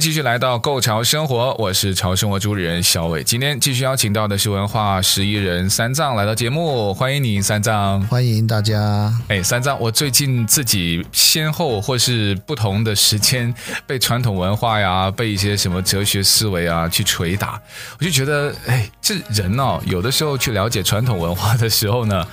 继续来到《Go 潮生活》，我是潮生活主理人小伟。今天继续邀请到的是文化十一人三藏来到节目，欢迎你三藏，欢迎大家。哎，三藏，我最近自己先后或是不同的时间被传统文化呀，被一些什么哲学思维啊去捶打，我就觉得，哎，这人哦，有的时候去了解传统文化的时候呢。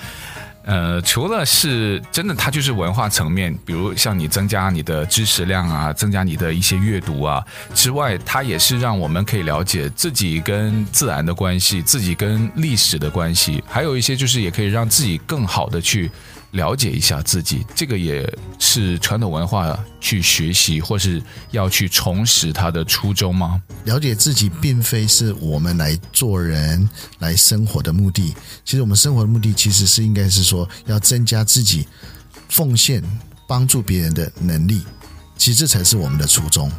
呃，除了是真的，它就是文化层面，比如像你增加你的知识量啊，增加你的一些阅读啊之外，它也是让我们可以了解自己跟自然的关系，自己跟历史的关系，还有一些就是也可以让自己更好的去。了解一下自己，这个也是传统文化去学习或是要去重拾它的初衷吗？了解自己并非是我们来做人、来生活的目的。其实我们生活的目的其实是应该是说要增加自己奉献、帮助别人的能力。其实这才是我们的初衷。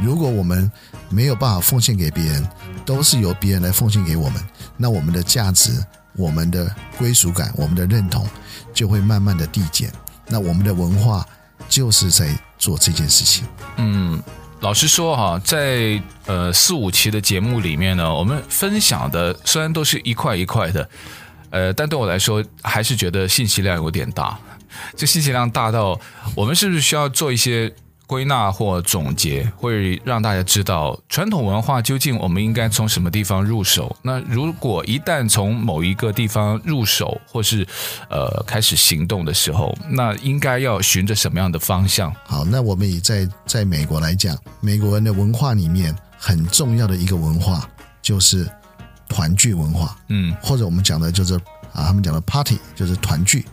如果我们没有办法奉献给别人，都是由别人来奉献给我们，那我们的价值。我们的归属感，我们的认同就会慢慢的递减。那我们的文化就是在做这件事情。嗯，老实说哈，在呃四五期的节目里面呢，我们分享的虽然都是一块一块的，呃，但对我来说还是觉得信息量有点大。这信息量大到，我们是不是需要做一些？归纳或总结，会让大家知道传统文化究竟我们应该从什么地方入手。那如果一旦从某一个地方入手，或是呃开始行动的时候，那应该要循着什么样的方向？好，那我们以在在美国来讲，美国人的文化里面很重要的一个文化就是团聚文化，嗯，或者我们讲的就是啊，他们讲的 party 就是团聚。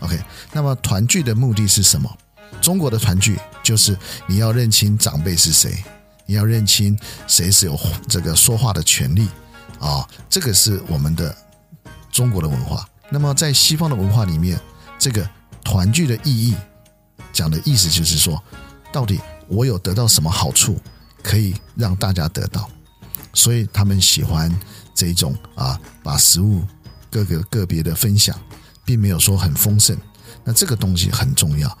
OK，那么团聚的目的是什么？中国的团聚就是你要认清长辈是谁，你要认清谁是有这个说话的权利啊，这个是我们的中国的文化。那么在西方的文化里面，这个团聚的意义讲的意思就是说，到底我有得到什么好处可以让大家得到，所以他们喜欢这种啊，把食物各个个别的分享，并没有说很丰盛。那这个东西很重要。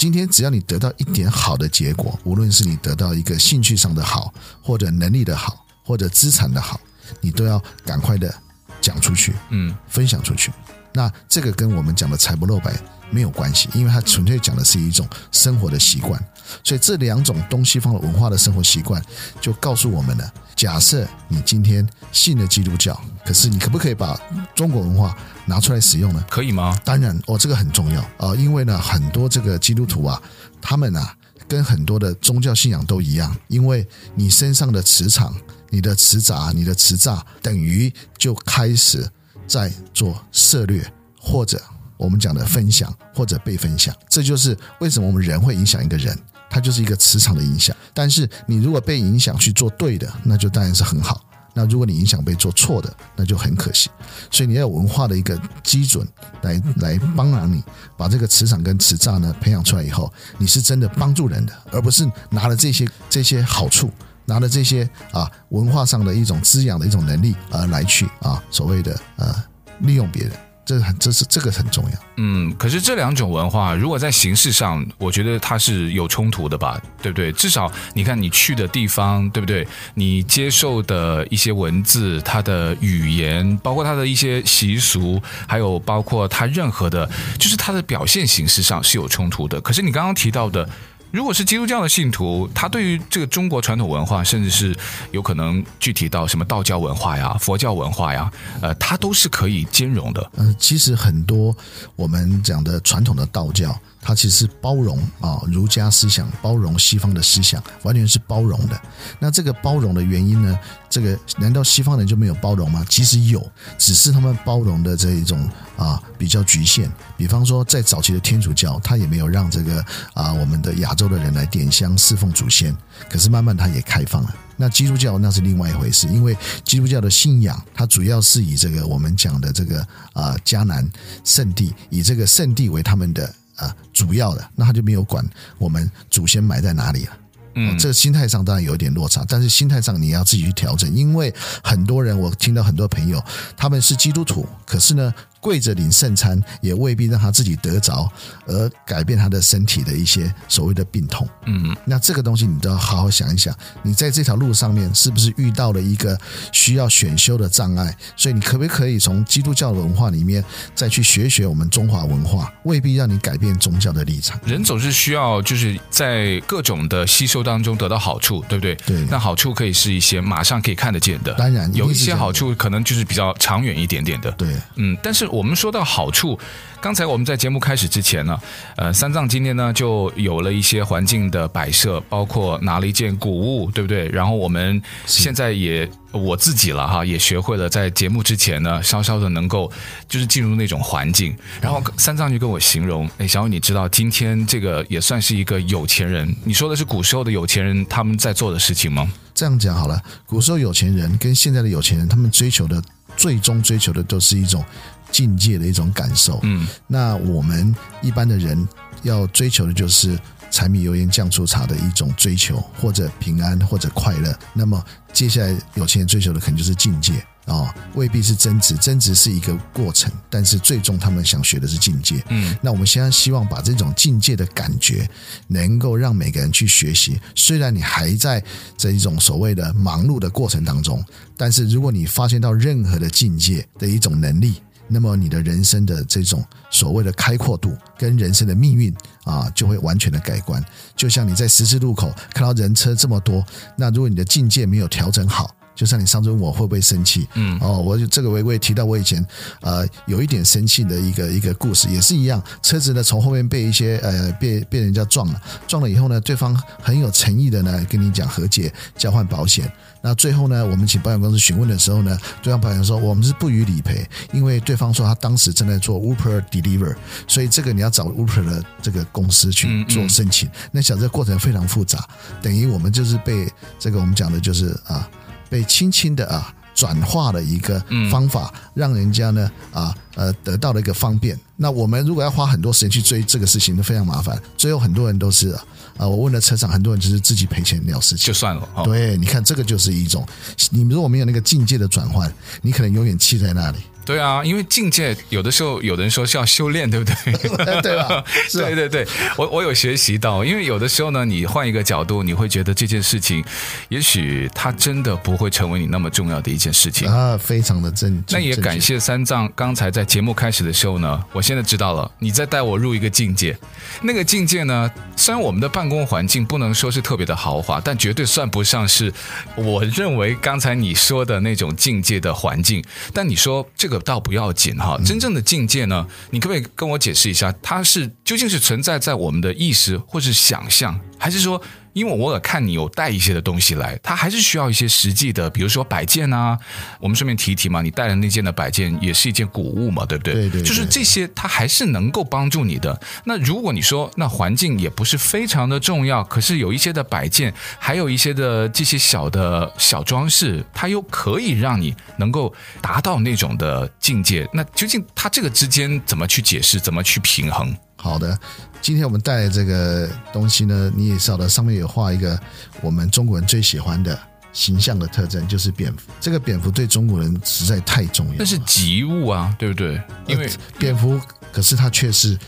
今天只要你得到一点好的结果，无论是你得到一个兴趣上的好，或者能力的好，或者资产的好，你都要赶快的讲出去，嗯，分享出去。那这个跟我们讲的财不露白没有关系，因为它纯粹讲的是一种生活的习惯。所以这两种东西方的文化的生活习惯，就告诉我们了：假设你今天信了基督教，可是你可不可以把中国文化拿出来使用呢？可以吗？当然，哦，这个很重要啊，因为呢，很多这个基督徒啊，他们啊，跟很多的宗教信仰都一样，因为你身上的磁场、你的磁杂、你的磁炸，等于就开始。在做策略，或者我们讲的分享，或者被分享，这就是为什么我们人会影响一个人，它就是一个磁场的影响。但是你如果被影响去做对的，那就当然是很好。那如果你影响被做错的，那就很可惜。所以你要有文化的一个基准来来帮忙你把这个磁场跟磁场呢培养出来以后，你是真的帮助人的，而不是拿了这些这些好处。拿着这些啊文化上的一种滋养的一种能力而来去啊所谓的呃利用别人，这很这是这个很重要。嗯，可是这两种文化如果在形式上，我觉得它是有冲突的吧，对不对？至少你看你去的地方，对不对？你接受的一些文字，它的语言，包括它的一些习俗，还有包括它任何的，就是它的表现形式上是有冲突的。可是你刚刚提到的。如果是基督教的信徒，他对于这个中国传统文化，甚至是有可能具体到什么道教文化呀、佛教文化呀，呃，他都是可以兼容的。嗯，其实很多我们讲的传统的道教，它其实是包容啊，儒家思想包容西方的思想，完全是包容的。那这个包容的原因呢？这个难道西方人就没有包容吗？其实有，只是他们包容的这一种啊比较局限。比方说，在早期的天主教，他也没有让这个啊我们的亚洲的人来点香侍奉祖先。可是慢慢他也开放了。那基督教那是另外一回事，因为基督教的信仰，它主要是以这个我们讲的这个啊迦南圣地，以这个圣地为他们的。啊，主要的，那他就没有管我们祖先埋在哪里了。嗯，这个心态上当然有一点落差，但是心态上你要自己去调整，因为很多人，我听到很多朋友，他们是基督徒，可是呢，跪着领圣餐也未必让他自己得着，而改变他的身体的一些所谓的病痛。嗯，那这个东西你都要好好想一想，你在这条路上面是不是遇到了一个需要选修的障碍？所以你可不可以从基督教的文化里面再去学学我们中华文化？未必让你改变宗教的立场。人总是需要就是在各种的吸收当中得到好处，对不对？对。那好处可以是一些马上可以看得见的，当然有一些好处可能就是比较长远一点点的。对，嗯，但是。我们说到好处，刚才我们在节目开始之前呢，呃，三藏今天呢就有了一些环境的摆设，包括拿了一件古物，对不对？然后我们现在也我自己了哈，也学会了在节目之前呢，稍稍的能够就是进入那种环境。然后三藏就跟我形容，哎，小雨，你知道今天这个也算是一个有钱人？你说的是古时候的有钱人他们在做的事情吗？这样讲好了，古时候有钱人跟现在的有钱人，他们追求的最终追求的都是一种。境界的一种感受，嗯，那我们一般的人要追求的就是柴米油盐酱醋茶的一种追求，或者平安，或者快乐。那么接下来有钱人追求的可能就是境界啊、哦，未必是增值，增值是一个过程，但是最终他们想学的是境界。嗯，那我们现在希望把这种境界的感觉能够让每个人去学习。虽然你还在这一种所谓的忙碌的过程当中，但是如果你发现到任何的境界的一种能力。那么你的人生的这种所谓的开阔度跟人生的命运啊，就会完全的改观。就像你在十字路口看到人车这么多，那如果你的境界没有调整好，就像你上次问我会不会生气，嗯，哦，我就这个我我也提到我以前呃有一点生气的一个一个故事，也是一样，车子呢从后面被一些呃被被人家撞了，撞了以后呢，对方很有诚意的呢跟你讲和解，交换保险。那最后呢，我们请保险公司询问的时候呢，对方保险说我们是不予理赔，因为对方说他当时正在做 Uber Deliver，所以这个你要找 Uber 的这个公司去做申请。嗯嗯、那想这个过程非常复杂，等于我们就是被这个我们讲的就是啊，被轻轻的啊转化了一个方法，让人家呢啊呃得到了一个方便。那我们如果要花很多时间去追这个事情，就非常麻烦。最后很多人都是。啊，我问了车厂，很多人就是自己赔钱了事情，就算了。哦、对，你看这个就是一种，你如果没有那个境界的转换，你可能永远气在那里。对啊，因为境界有的时候，有的人说是要修炼，对不对？对 吧？对对对，我我有学习到，因为有的时候呢，你换一个角度，你会觉得这件事情，也许它真的不会成为你那么重要的一件事情啊，非常的正。那也感谢三藏，刚才在节目开始的时候呢，我现在知道了，你在带我入一个境界。那个境界呢，虽然我们的办公环境不能说是特别的豪华，但绝对算不上是我认为刚才你说的那种境界的环境。但你说这个。倒不要紧哈，真正的境界呢？你可不可以跟我解释一下，它是究竟是存在在我们的意识或是想象，还是说？因为我有看你有带一些的东西来，它还是需要一些实际的，比如说摆件啊。我们顺便提一提嘛，你带的那件的摆件也是一件古物嘛，对不对？对对，对。就是这些，它还是能够帮助你的。那如果你说那环境也不是非常的重要，可是有一些的摆件，还有一些的这些小的小装饰，它又可以让你能够达到那种的境界。那究竟它这个之间怎么去解释，怎么去平衡？好的。今天我们带的这个东西呢，你也晓得，上面有画一个我们中国人最喜欢的形象的特征，就是蝙蝠。这个蝙蝠对中国人实在太重要了。那是吉物啊，对不对？因为蝙蝠，可是它却是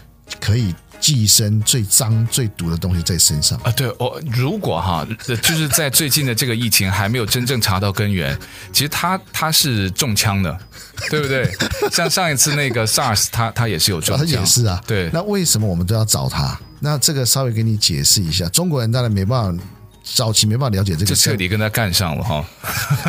可以。寄生最脏最毒的东西在身上啊！对，我、哦、如果哈，就是在最近的这个疫情还没有真正查到根源，其实他他是中枪的，对不对？像上一次那个 SARS，他他也是有中枪，他也是啊。对，那为什么我们都要找他？那这个稍微给你解释一下，中国人当然没办法早期没办法了解这个，就彻底跟他干上了哈。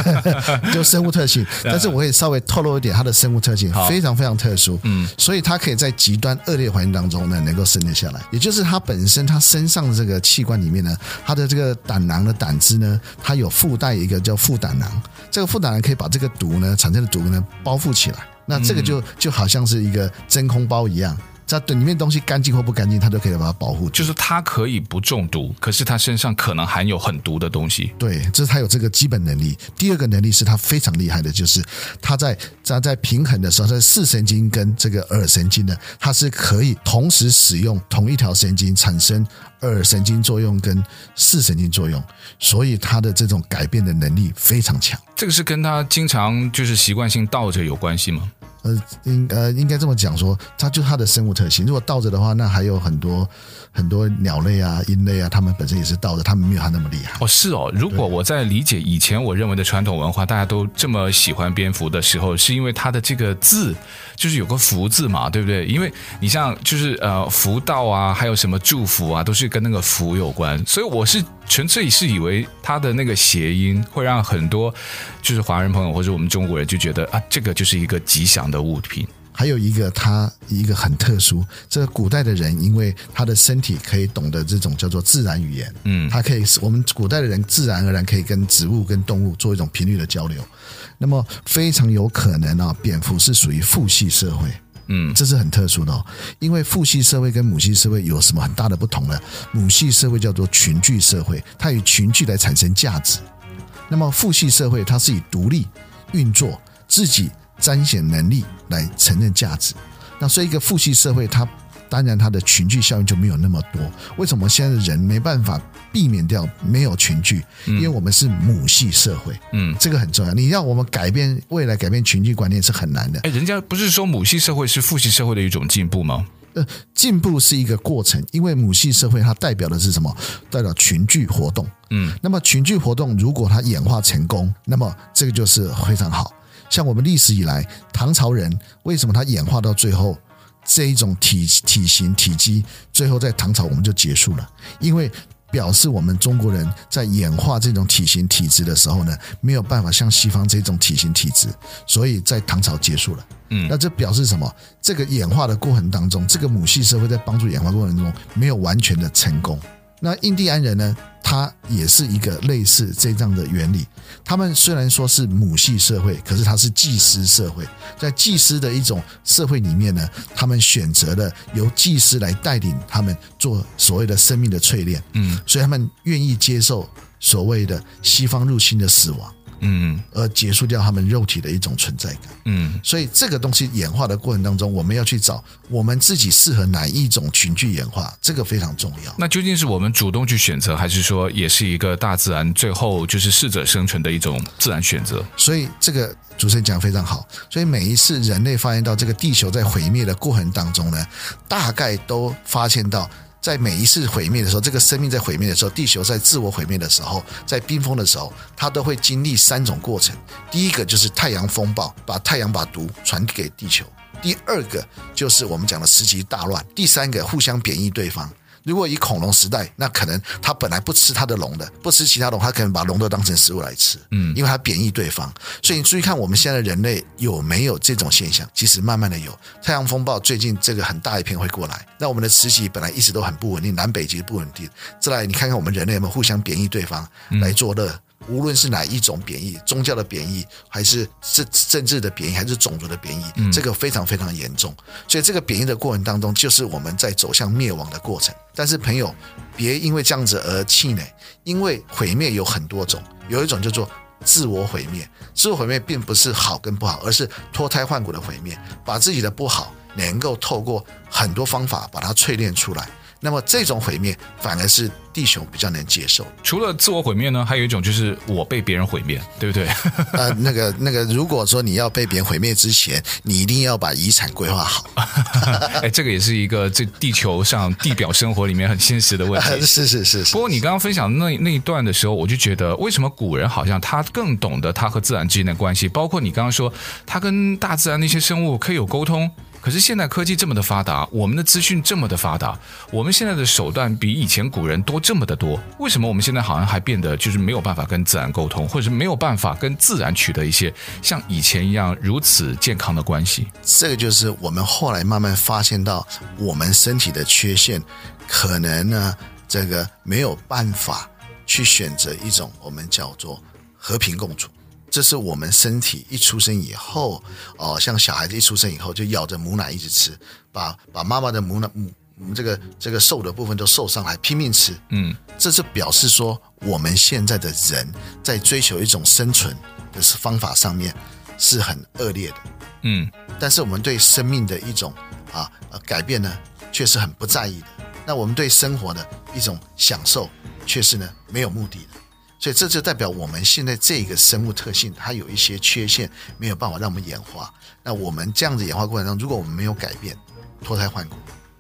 就生物特性，但是我可以稍微透露一点，它的生物特性非常非常特殊，嗯，所以它可以在极端恶劣环境当中呢，能够生存下来。也就是它本身，它身上的这个器官里面呢，它的这个胆囊的胆汁呢，它有附带一个叫副胆囊，这个副胆囊可以把这个毒呢产生的毒呢包覆起来，那这个就就好像是一个真空包一样。它里面东西干净或不干净，它都可以把它保护。就是它可以不中毒，可是它身上可能含有很毒的东西。对，这是它有这个基本能力。第二个能力是它非常厉害的，就是它在它在平衡的时候，在视神经跟这个耳神经呢，它是可以同时使用同一条神经产生耳神经作用跟视神经作用，所以它的这种改变的能力非常强。这个是跟它经常就是习惯性倒着有关系吗？呃，应呃应该这么讲说，它就它的生物特性。如果倒着的话，那还有很多很多鸟类啊、鹰类啊，它们本身也是道的，它们没有它那么厉害。哦，是哦。如果我在理解以前我认为的传统文化，大家都这么喜欢蝙蝠的时候，是因为它的这个字就是有个福字嘛，对不对？因为你像就是呃福到啊，还有什么祝福啊，都是跟那个福有关。所以我是纯粹是以为它的那个谐音会让很多就是华人朋友或者我们中国人就觉得啊，这个就是一个吉祥的物品，还有一个，它一个很特殊。这个古代的人，因为他的身体可以懂得这种叫做自然语言，嗯，他可以，我们古代的人自然而然可以跟植物、跟动物做一种频率的交流。那么非常有可能啊，蝙蝠是属于父系社会，嗯，这是很特殊的哦。因为父系社会跟母系社会有什么很大的不同呢？母系社会叫做群聚社会，它以群聚来产生价值。那么父系社会，它是以独立运作自己。彰显能力来承认价值，那所以一个父系社会，它当然它的群聚效应就没有那么多。为什么现在的人没办法避免掉没有群聚？因为我们是母系社会，嗯，这个很重要。你要我们改变未来，改变群聚观念是很难的。哎，人家不是说母系社会是父系社会的一种进步吗？呃，进步是一个过程，因为母系社会它代表的是什么？代表群聚活动，嗯，那么群聚活动如果它演化成功，那么这个就是非常好。像我们历史以来，唐朝人为什么他演化到最后这一种体体型体积，最后在唐朝我们就结束了，因为表示我们中国人在演化这种体型体质的时候呢，没有办法像西方这种体型体质，所以在唐朝结束了。嗯，那这表示什么？这个演化的过程当中，这个母系社会在帮助演化过程中没有完全的成功。那印第安人呢？他也是一个类似这样的原理。他们虽然说是母系社会，可是他是祭司社会。在祭司的一种社会里面呢，他们选择了由祭司来带领他们做所谓的生命的淬炼。嗯，所以他们愿意接受所谓的西方入侵的死亡。嗯，而结束掉他们肉体的一种存在感。嗯，所以这个东西演化的过程当中，我们要去找我们自己适合哪一种群聚演化，这个非常重要。那究竟是我们主动去选择，还是说也是一个大自然最后就是适者生存的一种自然选择？所以这个主持人讲得非常好。所以每一次人类发现到这个地球在毁灭的过程当中呢，大概都发现到。在每一次毁灭的时候，这个生命在毁灭的时候，地球在自我毁灭的时候，在冰封的时候，它都会经历三种过程。第一个就是太阳风暴，把太阳把毒传给地球；第二个就是我们讲的十级大乱；第三个互相贬义对方。如果以恐龙时代，那可能它本来不吃它的龙的，不吃其他龙，它可能把龙都当成食物来吃，嗯，因为它贬义对方。所以你注意看，我们现在的人类有没有这种现象？其实慢慢的有。太阳风暴最近这个很大一片会过来，那我们的磁极本来一直都很不稳定，南北极不稳定。再来，你看看我们人类有没有互相贬义对方来作乐？无论是哪一种贬义，宗教的贬义，还是政政治的贬义，还是种族的贬义，嗯，这个非常非常严重。所以这个贬义的过程当中，就是我们在走向灭亡的过程。但是朋友，别因为这样子而气馁，因为毁灭有很多种，有一种叫做自我毁灭。自我毁灭并不是好跟不好，而是脱胎换骨的毁灭，把自己的不好能够透过很多方法把它淬炼出来。那么这种毁灭反而是地球比较能接受。除了自我毁灭呢，还有一种就是我被别人毁灭，对不对？呃，那个那个，如果说你要被别人毁灭之前，你一定要把遗产规划好。哎，这个也是一个这地球上地表生活里面很现实的问题。是是是是。不过你刚刚分享那那一段的时候，我就觉得，为什么古人好像他更懂得他和自然之间的关系？包括你刚刚说他跟大自然那些生物可以有沟通。可是现在科技这么的发达，我们的资讯这么的发达，我们现在的手段比以前古人多这么的多，为什么我们现在好像还变得就是没有办法跟自然沟通，或者是没有办法跟自然取得一些像以前一样如此健康的关系？这个就是我们后来慢慢发现到我们身体的缺陷，可能呢，这个没有办法去选择一种我们叫做和平共处。这是我们身体一出生以后，哦，像小孩子一出生以后就咬着母奶一直吃，把把妈妈的母奶母这个这个瘦的部分都瘦上来，拼命吃。嗯，这是表示说我们现在的人在追求一种生存的方法上面是很恶劣的。嗯，但是我们对生命的一种啊改变呢，却是很不在意的。那我们对生活的一种享受，却是呢没有目的的。所以这就代表我们现在这个生物特性，它有一些缺陷，没有办法让我们演化。那我们这样子演化过程中，如果我们没有改变，脱胎换骨，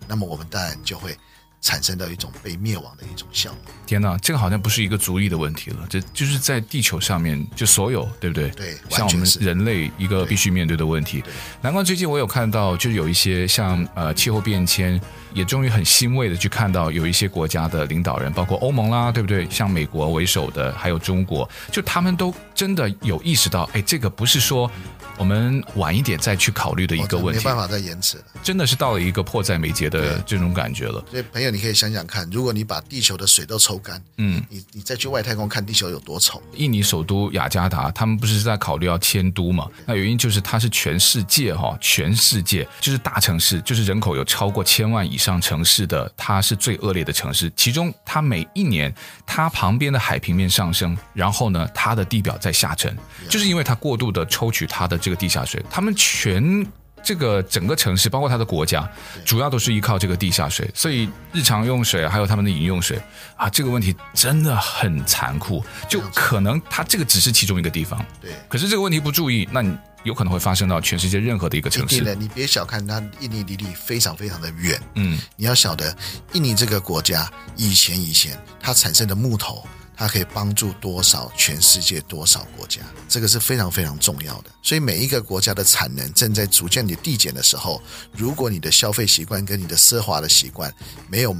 那么我们当然就会。产生到一种被灭亡的一种效果。天哪，这个好像不是一个族裔的问题了，这就是在地球上面就所有，对不对？对，像我们人类一个必须面对的问题。难怪最近我有看到，就是有一些像呃气候变迁，也终于很欣慰的去看到有一些国家的领导人，包括欧盟啦，对不对？像美国为首的，还有中国，就他们都真的有意识到，哎，这个不是说。我们晚一点再去考虑的一个问题，没办法再延迟了，真的是到了一个迫在眉睫的这种感觉了。所以，朋友，你可以想想看，如果你把地球的水都抽干，嗯，你你再去外太空看地球有多丑。印尼首都雅加达，他们不是在考虑要迁都嘛？那原因就是它是全世界哈，全世界就是大城市，就是人口有超过千万以上上城市的，它是最恶劣的城市。其中，它每一年它旁边的海平面上升，然后呢，它的地表在下沉，就是因为它过度的抽取它的。这个地下水，他们全这个整个城市，包括它的国家，主要都是依靠这个地下水，所以日常用水还有他们的饮用水啊，这个问题真的很残酷。就可能它这个只是其中一个地方，对。可是这个问题不注意，那你有可能会发生到全世界任何的一个城市。的你别小看它，印尼离你非常非常的远。嗯，你要晓得，印尼这个国家以前以前它产生的木头。它可以帮助多少全世界多少国家，这个是非常非常重要的。所以每一个国家的产能正在逐渐的递减的时候，如果你的消费习惯跟你的奢华的习惯没有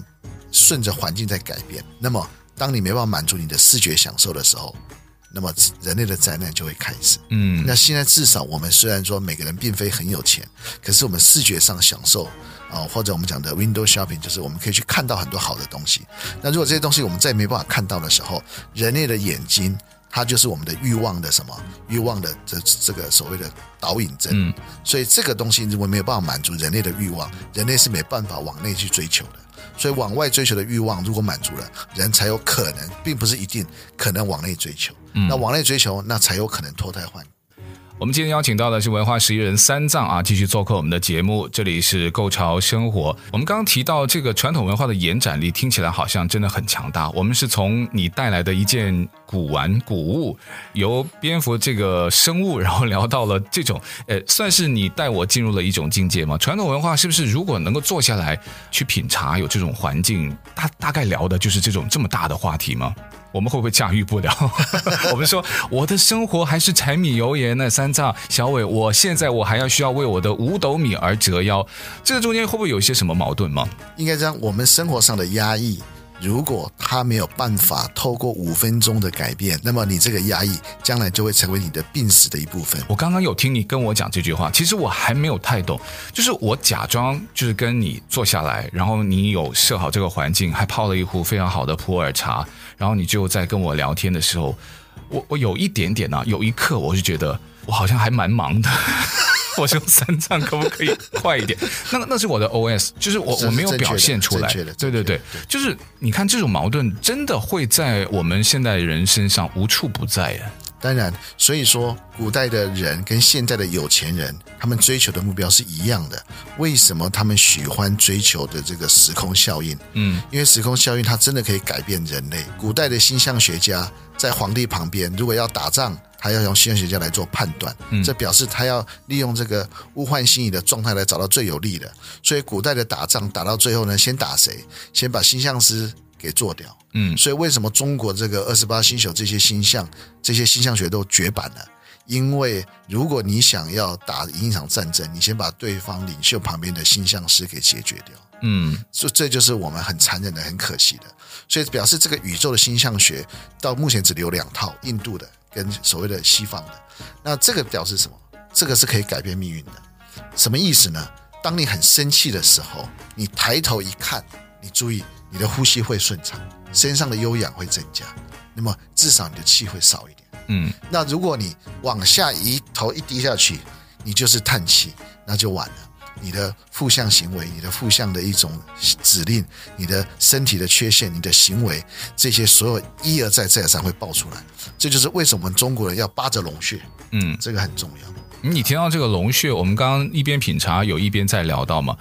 顺着环境在改变，那么当你没办法满足你的视觉享受的时候，那么人类的灾难就会开始。嗯，那现在至少我们虽然说每个人并非很有钱，可是我们视觉上享受。啊，或者我们讲的 window shopping，就是我们可以去看到很多好的东西。那如果这些东西我们再没办法看到的时候，人类的眼睛，它就是我们的欲望的什么？欲望的这这个所谓的导引针。嗯，所以这个东西如果没有办法满足人类的欲望，人类是没办法往内去追求的。所以往外追求的欲望如果满足了，人才有可能，并不是一定可能往内追求。嗯，那往内追求，那才有可能脱胎换骨。我们今天邀请到的是文化十一人三藏啊，继续做客我们的节目。这里是构潮生活。我们刚刚提到这个传统文化的延展力，听起来好像真的很强大。我们是从你带来的一件古玩古物，由蝙蝠这个生物，然后聊到了这种，呃，算是你带我进入了一种境界吗？传统文化是不是如果能够坐下来去品茶，有这种环境，大大概聊的就是这种这么大的话题吗？我们会不会驾驭不了？我们说我的生活还是柴米油盐呢？三藏小伟，我现在我还要需要为我的五斗米而折腰，这个中间会不会有一些什么矛盾吗？应该讲，我们生活上的压抑，如果他没有办法透过五分钟的改变，那么你这个压抑将来就会成为你的病史的一部分。我刚刚有听你跟我讲这句话，其实我还没有太懂，就是我假装就是跟你坐下来，然后你有设好这个环境，还泡了一壶非常好的普洱茶。然后你就在跟我聊天的时候，我我有一点点啊，有一刻我就觉得我好像还蛮忙的。我说三藏可不可以快一点？那那是我的 OS，就是我我没有表现出来。对对对，就是你看这种矛盾真的会在我们现代人身上无处不在呀。当然，所以说古代的人跟现在的有钱人，他们追求的目标是一样的。为什么他们喜欢追求的这个时空效应？嗯，因为时空效应它真的可以改变人类。古代的星象学家在皇帝旁边，如果要打仗，他要用星象学家来做判断，这表示他要利用这个物换星移的状态来找到最有利的。所以古代的打仗打到最后呢，先打谁？先把星象师。给做掉，嗯，所以为什么中国这个二十八星宿这些星象，这些星象学都绝版了？因为如果你想要打赢一场战争，你先把对方领袖旁边的星象师给解决掉。嗯，所以这就是我们很残忍的、很可惜的。所以表示这个宇宙的星象学到目前只留两套，印度的跟所谓的西方的。那这个表示什么？这个是可以改变命运的。什么意思呢？当你很生气的时候，你抬头一看，你注意你的呼吸会顺畅，身上的优氧会增加，那么至少你的气会少一点。嗯，那如果你往下一头一低下去，你就是叹气，那就完了。你的负向行为，你的负向的一种指令，你的身体的缺陷，你的行为，这些所有一而再再而三会爆出来。这就是为什么我们中国人要扒着龙穴。嗯，这个很重要。你提到这个龙穴，我们刚刚一边品茶，有一边在聊到嘛。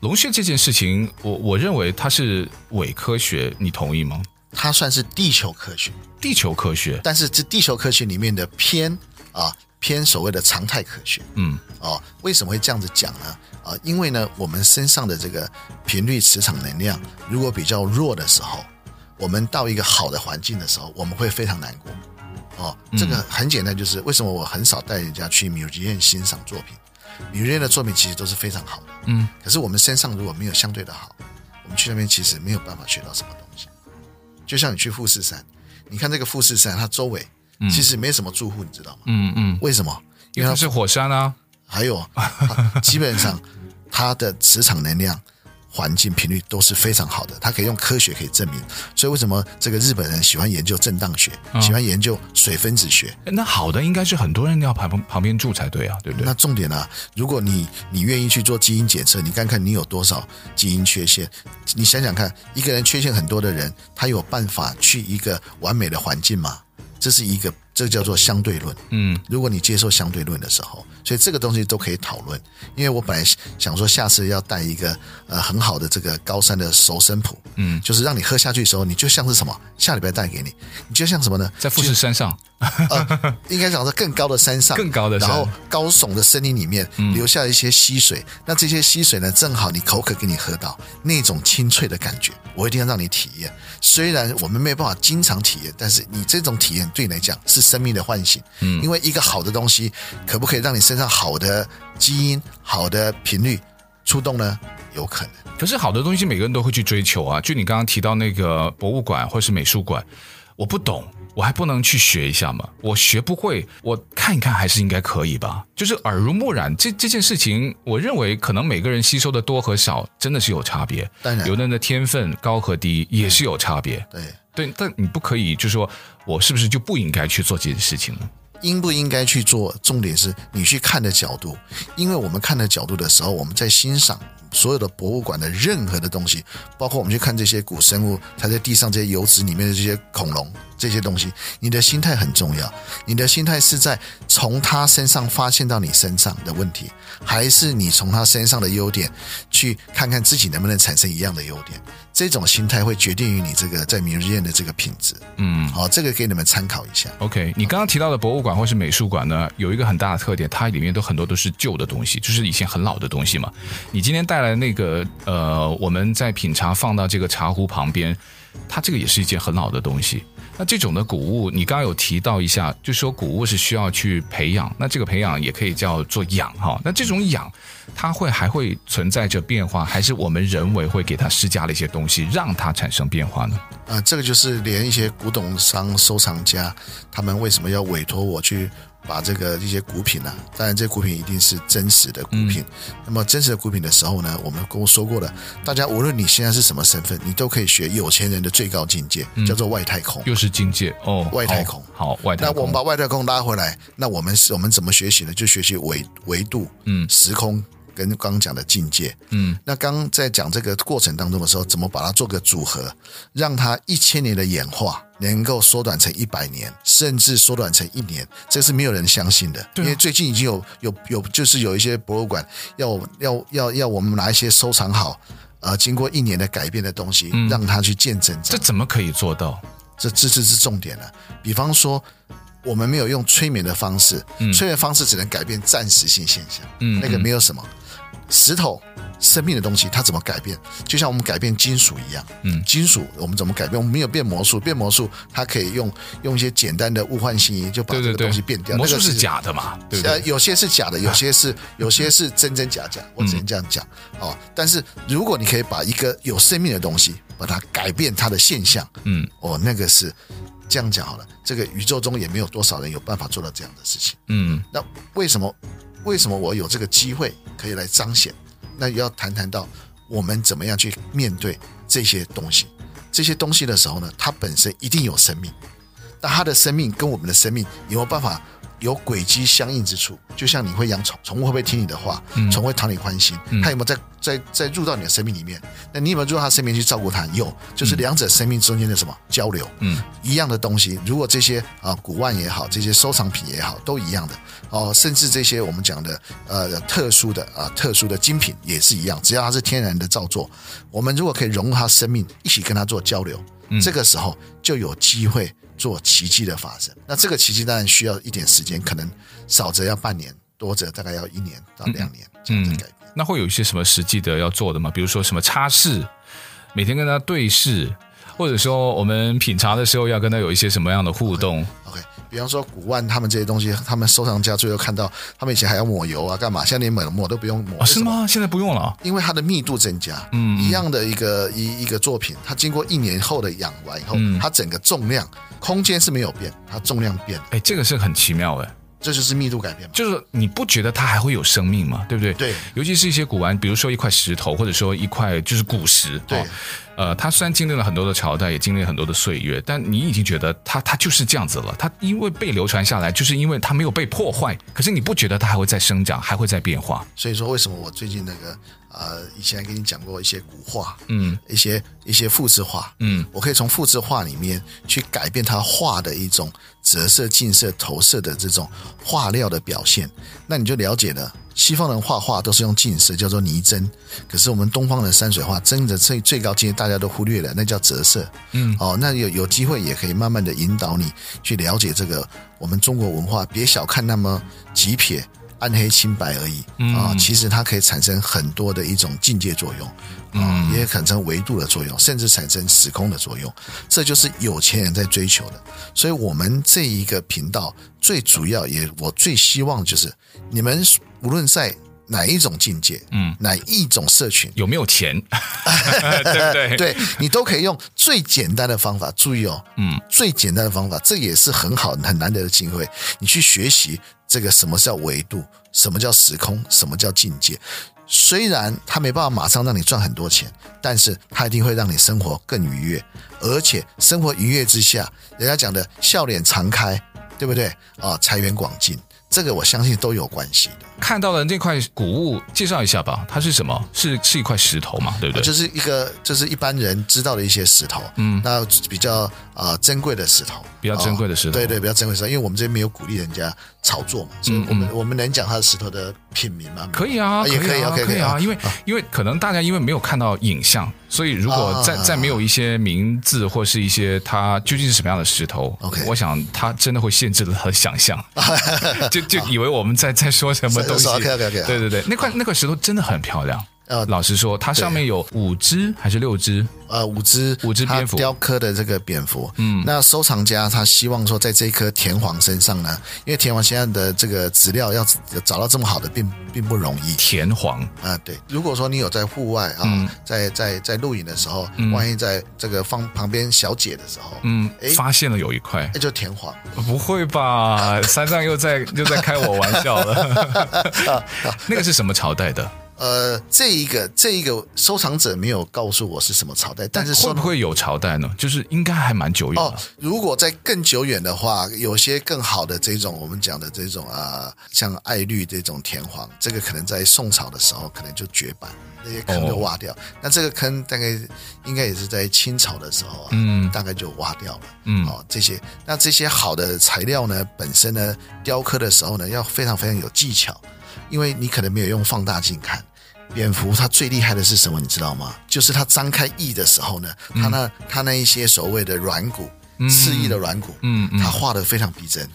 龙穴这件事情，我我认为它是伪科学，你同意吗？它算是地球科学，地球科学，但是这地球科学里面的偏啊偏所谓的常态科学。嗯，哦，为什么会这样子讲呢？啊，因为呢，我们身上的这个频率磁场能量如果比较弱的时候，我们到一个好的环境的时候，我们会非常难过。哦，这个很简单，就是为什么我很少带人家去 museum 欣赏作品，museum 的作品其实都是非常好的，嗯，可是我们身上如果没有相对的好，我们去那边其实没有办法学到什么东西。就像你去富士山，你看这个富士山，它周围其实没什么住户，你知道吗？嗯嗯，为什么？因为它是火山啊，还有基本上 它的磁场能量。环境频率都是非常好的，它可以用科学可以证明。所以为什么这个日本人喜欢研究震荡学，喜欢研究水分子学？那好的应该是很多人要旁旁旁边住才对啊，对不对？那重点啊，如果你你愿意去做基因检测，你看看你有多少基因缺陷，你想想看，一个人缺陷很多的人，他有办法去一个完美的环境吗？这是一个。这个叫做相对论。嗯，如果你接受相对论的时候，所以这个东西都可以讨论。因为我本来想说，下次要带一个呃很好的这个高山的熟参谱，嗯，就是让你喝下去的时候，你就像是什么？下礼拜带给你，你就像什么呢？在富士山上，呃，应该讲在更高的山上，更高的山，然后高耸的森林里面留下一些溪水。嗯、那这些溪水呢，正好你口渴给你喝到那种清脆的感觉，我一定要让你体验。虽然我们没有办法经常体验，但是你这种体验对你来讲是生命的唤醒。嗯，因为一个好的东西，可不可以让你身上好的基因、好的频率出动呢？有可能。可是好的东西，每个人都会去追求啊。就你刚刚提到那个博物馆或是美术馆，我不懂，我还不能去学一下吗？我学不会，我看一看还是应该可以吧？就是耳濡目染这这件事情，我认为可能每个人吸收的多和少真的是有差别。当然，有的人的天分高和低也是有差别。对。对，但你不可以，就是说我是不是就不应该去做这件事情呢？应不应该去做？重点是你去看的角度，因为我们看的角度的时候，我们在欣赏所有的博物馆的任何的东西，包括我们去看这些古生物，它在地上这些油脂里面的这些恐龙这些东西，你的心态很重要。你的心态是在从他身上发现到你身上的问题，还是你从他身上的优点去看看自己能不能产生一样的优点？这种心态会决定于你这个在明日宴的这个品质。嗯，好，这个给你们参考一下。OK，你刚刚提到的博物馆或是美术馆呢，有一个很大的特点，它里面都很多都是旧的东西，就是以前很老的东西嘛。你今天带来在那个呃，我们在品茶放到这个茶壶旁边，它这个也是一件很老的东西。那这种的谷物，你刚刚有提到一下，就说谷物是需要去培养，那这个培养也可以叫做养哈。那这种养，它会还会存在着变化，还是我们人为会给它施加了一些东西，让它产生变化呢？啊，这个就是连一些古董商、收藏家，他们为什么要委托我去？把这个一些古品呢、啊，当然这古品一定是真实的古品。嗯、那么真实的古品的时候呢，我们跟我说过的，大家无论你现在是什么身份，你都可以学有钱人的最高境界，叫做外太空。又是境界哦，外太空。好，好，外太空。那我们把外太空拉回来，那我们是我们怎么学习呢？就学习维维度，嗯，时空。跟刚刚讲的境界，嗯，那刚刚在讲这个过程当中的时候，怎么把它做个组合，让它一千年的演化能够缩短成一百年，甚至缩短成一年，这是没有人相信的。因为最近已经有有有，就是有一些博物馆要要要要我们拿一些收藏好，呃，经过一年的改变的东西，让他去见证。这怎么可以做到？这这这是重点了。比方说。我们没有用催眠的方式，嗯、催眠方式只能改变暂时性现象，嗯，那个没有什么。石头，生命的东西，它怎么改变？就像我们改变金属一样，嗯，金属我们怎么改变？我们没有变魔术，变魔术它可以用用一些简单的物换星移就把这个东西变掉。魔术是假的嘛？对对？呃，有些是假的，有些是 有些是真真假假，我只能这样讲哦。但是如果你可以把一个有生命的东西，把它改变它的现象，嗯，哦，那个是这样讲好了。这个宇宙中也没有多少人有办法做到这样的事情，嗯。那为什么？为什么我有这个机会可以来彰显？那要谈谈到我们怎么样去面对这些东西，这些东西的时候呢，它本身一定有生命，但它的生命跟我们的生命有没有办法？有轨迹相应之处，就像你会养宠，宠物会不会听你的话？宠物会讨你欢心，它有没有在在在入到你的生命里面？那你有没有入到它生命去照顾它？有，就是两者生命中间的什么交流？嗯，一样的东西。如果这些啊古玩也好，这些收藏品也好，都一样的哦，甚至这些我们讲的呃特殊的啊特殊的精品也是一样，只要它是天然的造作，我们如果可以融入它生命，一起跟它做交流，这个时候就有机会。做奇迹的发生，那这个奇迹当然需要一点时间，可能少则要半年，多则大概要一年到两年这样的改变。嗯，那会有一些什么实际的要做的吗？比如说什么擦拭，每天跟他对视，或者说我们品茶的时候要跟他有一些什么样的互动？OK。okay. 比方说古玩他们这些东西，他们收藏家最后看到，他们以前还要抹油啊，干嘛？现在连抹抹都不用抹。哦，是吗？现在不用了，因为它的密度增加。嗯，一样的一个一一个作品，它经过一年后的养完以后，嗯，它整个重量、空间是没有变，它重量变。哎，这个是很奇妙的。这就是密度改变嘛，就是你不觉得它还会有生命吗？对不对？对，尤其是一些古玩，比如说一块石头，或者说一块就是古石，对，呃，它虽然经历了很多的朝代，也经历了很多的岁月，但你已经觉得它它就是这样子了。它因为被流传下来，就是因为它没有被破坏。可是你不觉得它还会再生长，还会再变化？所以说，为什么我最近那个？呃，以前还跟你讲过一些古画，嗯，一些一些复制画，嗯，我可以从复制画里面去改变它画的一种折射、近色、投射的这种画料的表现，那你就了解了。西方人画画都是用近色，叫做泥真，可是我们东方的山水画真的最最高境界大家都忽略了，那叫折射，嗯，哦，那有有机会也可以慢慢的引导你去了解这个我们中国文化，别小看那么几撇。暗黑清白而已啊，其实它可以产生很多的一种境界作用啊，也产生维度的作用，甚至产生时空的作用。这就是有钱人在追求的。所以，我们这一个频道最主要也我最希望就是你们无论在哪一种境界，嗯，哪一种社群，有没有钱，对不对？对，你都可以用最简单的方法。注意哦，嗯，最简单的方法，这也是很好很难得的机会，你去学习。这个什么叫维度？什么叫时空？什么叫境界？虽然它没办法马上让你赚很多钱，但是它一定会让你生活更愉悦，而且生活愉悦之下，人家讲的笑脸常开，对不对？啊，财源广进。这个我相信都有关系的。看到了那块古物，介绍一下吧。它是什么？是是一块石头嘛？对不对？就是一个，就是一般人知道的一些石头。嗯，那比较啊、呃、珍贵的石头，比较珍贵的石头。对对，比较珍贵的石头。因为我们这边没有鼓励人家炒作嘛，所以我们、嗯嗯、我们能讲它的石头的品名吗？可以啊，也可以啊，可以啊。因为、啊、因为可能大家因为没有看到影像，所以如果再再没有一些名字或是一些它究竟是什么样的石头，OK，我想它真的会限制了他的想象，就就以为我们在在说什么东西。OK OK OK。对对对，那块那块石头真的很漂亮。呃，老实说，它上面有五只还是六只？呃，五只，五只蝙蝠，雕刻的这个蝙蝠。嗯，那收藏家他希望说，在这一颗田黄身上呢，因为田黄现在的这个资料要找到这么好的，并并不容易。田黄啊、呃，对。如果说你有在户外啊，嗯、在在在露营的时候，嗯、万一在这个方旁边小解的时候，嗯，诶发现了有一块，那就田黄。不会吧？山上又在又在开我玩笑了。那个是什么朝代的？呃，这一个这一个收藏者没有告诉我是什么朝代，但是会不会有朝代呢？就是应该还蛮久远。哦，如果在更久远的话，有些更好的这种我们讲的这种啊，像爱绿这种田黄，这个可能在宋朝的时候可能就绝版，那些坑都挖掉。哦、那这个坑大概应该也是在清朝的时候啊，嗯，大概就挖掉了。嗯，哦，这些那这些好的材料呢，本身呢，雕刻的时候呢，要非常非常有技巧。因为你可能没有用放大镜看，蝙蝠它最厉害的是什么？你知道吗？就是它张开翼的时候呢，它那它那一些所谓的软骨，嗯、刺翼的软骨，嗯，嗯它画的非常逼真。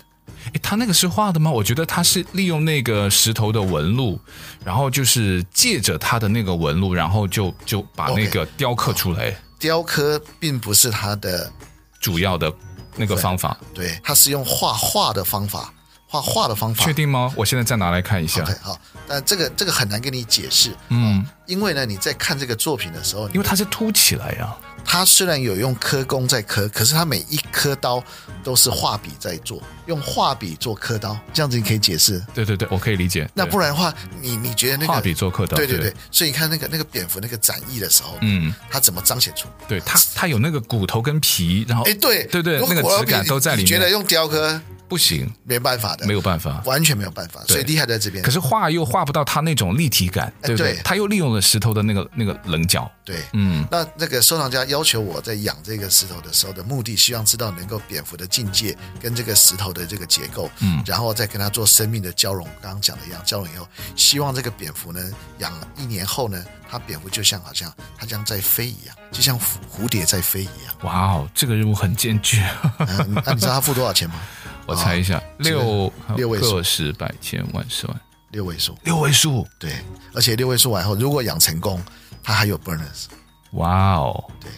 诶，他那个是画的吗？我觉得他是利用那个石头的纹路，然后就是借着他的那个纹路，然后就就把那个雕刻出来。Okay. 雕刻并不是他的主要的那个方法，对，他是用画画的方法。画画的方法，确定吗？我现在再拿来看一下。好，但这个这个很难跟你解释，嗯，因为呢，你在看这个作品的时候，因为它是凸起来呀、啊。它虽然有用刻工在刻，可是它每一颗刀都是画笔在做，用画笔做刻刀，这样子你可以解释。对对对，我可以理解。那不然的话，你你觉得那个画笔做刻刀？对对对，对所以你看那个那个蝙蝠那个展翼的时候，嗯，它怎么彰显出？对它它有那个骨头跟皮，然后哎对对对，那个质感都在里面。你觉得用雕刻？不行，没办法的，没有办法，完全没有办法，所以厉害在这边。可是画又画不到他那种立体感，对不对？他又利用了石头的那个那个棱角，对，嗯。那那个收藏家要求我在养这个石头的时候的目的，希望知道能够蝙蝠的境界跟这个石头的这个结构，嗯，然后再跟他做生命的交融。刚刚讲的一样，交融以后，希望这个蝙蝠呢，养一年后呢，它蝙蝠就像好像它将在飞一样，就像蝴蝶在飞一样。哇哦，这个任务很艰巨。那你知道他付多少钱吗？我猜一下，哦、六六位数，个十百千万十万，六位数，六位数，对，而且六位数完后，如果养成功，它还有 bonus。哇哦，对，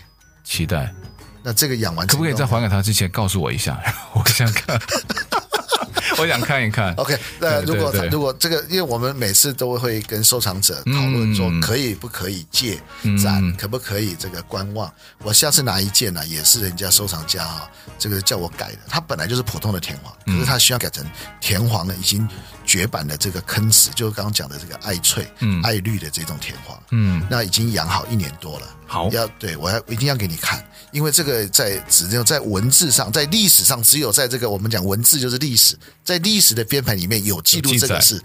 期待。那这个养完，可不可以在还给他之前告诉我一下？我想看。我想看一看。OK，那如果如果这个，因为我们每次都会跟收藏者讨论说，可以不可以借展，嗯、可不可以这个观望。我下次拿一件呢，也是人家收藏家哈，这个叫我改的。它本来就是普通的田黄，可是他需要改成田黄的，已经绝版的这个坑石，就是刚刚讲的这个爱翠、嗯、爱绿的这种田黄。嗯，那已经养好一年多了。好，要对我要一定要给你看，因为这个在只有在文字上，在历史上，只有在这个我们讲文字就是历史，在历史的编排里面有记录这个事，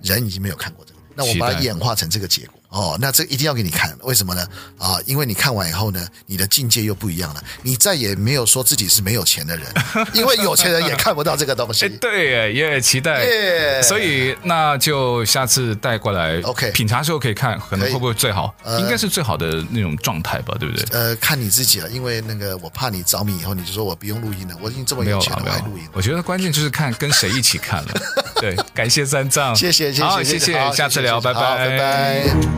人已经没有看过这个，那我把它演化成这个结果。哦，那这一定要给你看，为什么呢？啊，因为你看完以后呢，你的境界又不一样了，你再也没有说自己是没有钱的人，因为有钱人也看不到这个东西。对耶，也期待。耶所以那就下次带过来，OK，品茶时候可以看，可能会不会最好？呃、应该是最好的那种状态吧，对不对？呃，看你自己了，因为那个我怕你着迷以后，你就说我不用录音了，我已经这么有钱了，还录音？我觉得关键就是看跟谁一起看了。对，感谢三藏，谢谢，谢谢，谢谢，下次聊，拜拜，拜拜。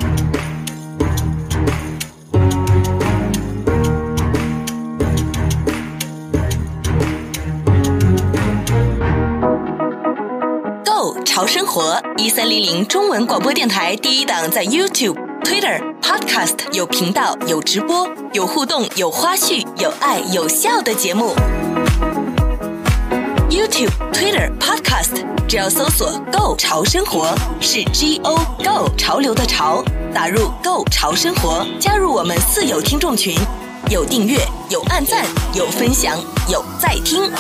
潮生活一三零零中文广播电台第一档，在 YouTube、Twitter、Podcast 有频道、有直播、有互动、有花絮、有爱、有笑的节目。YouTube、Twitter、Podcast 只要搜索 “Go 潮生活”，是 G O Go 潮流的潮，打入 “Go 潮生活”，加入我们四有听众群，有订阅，有按赞，有分享，有在听。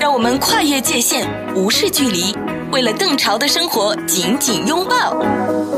让我们跨越界限，无视距离，为了更潮的生活紧紧拥抱。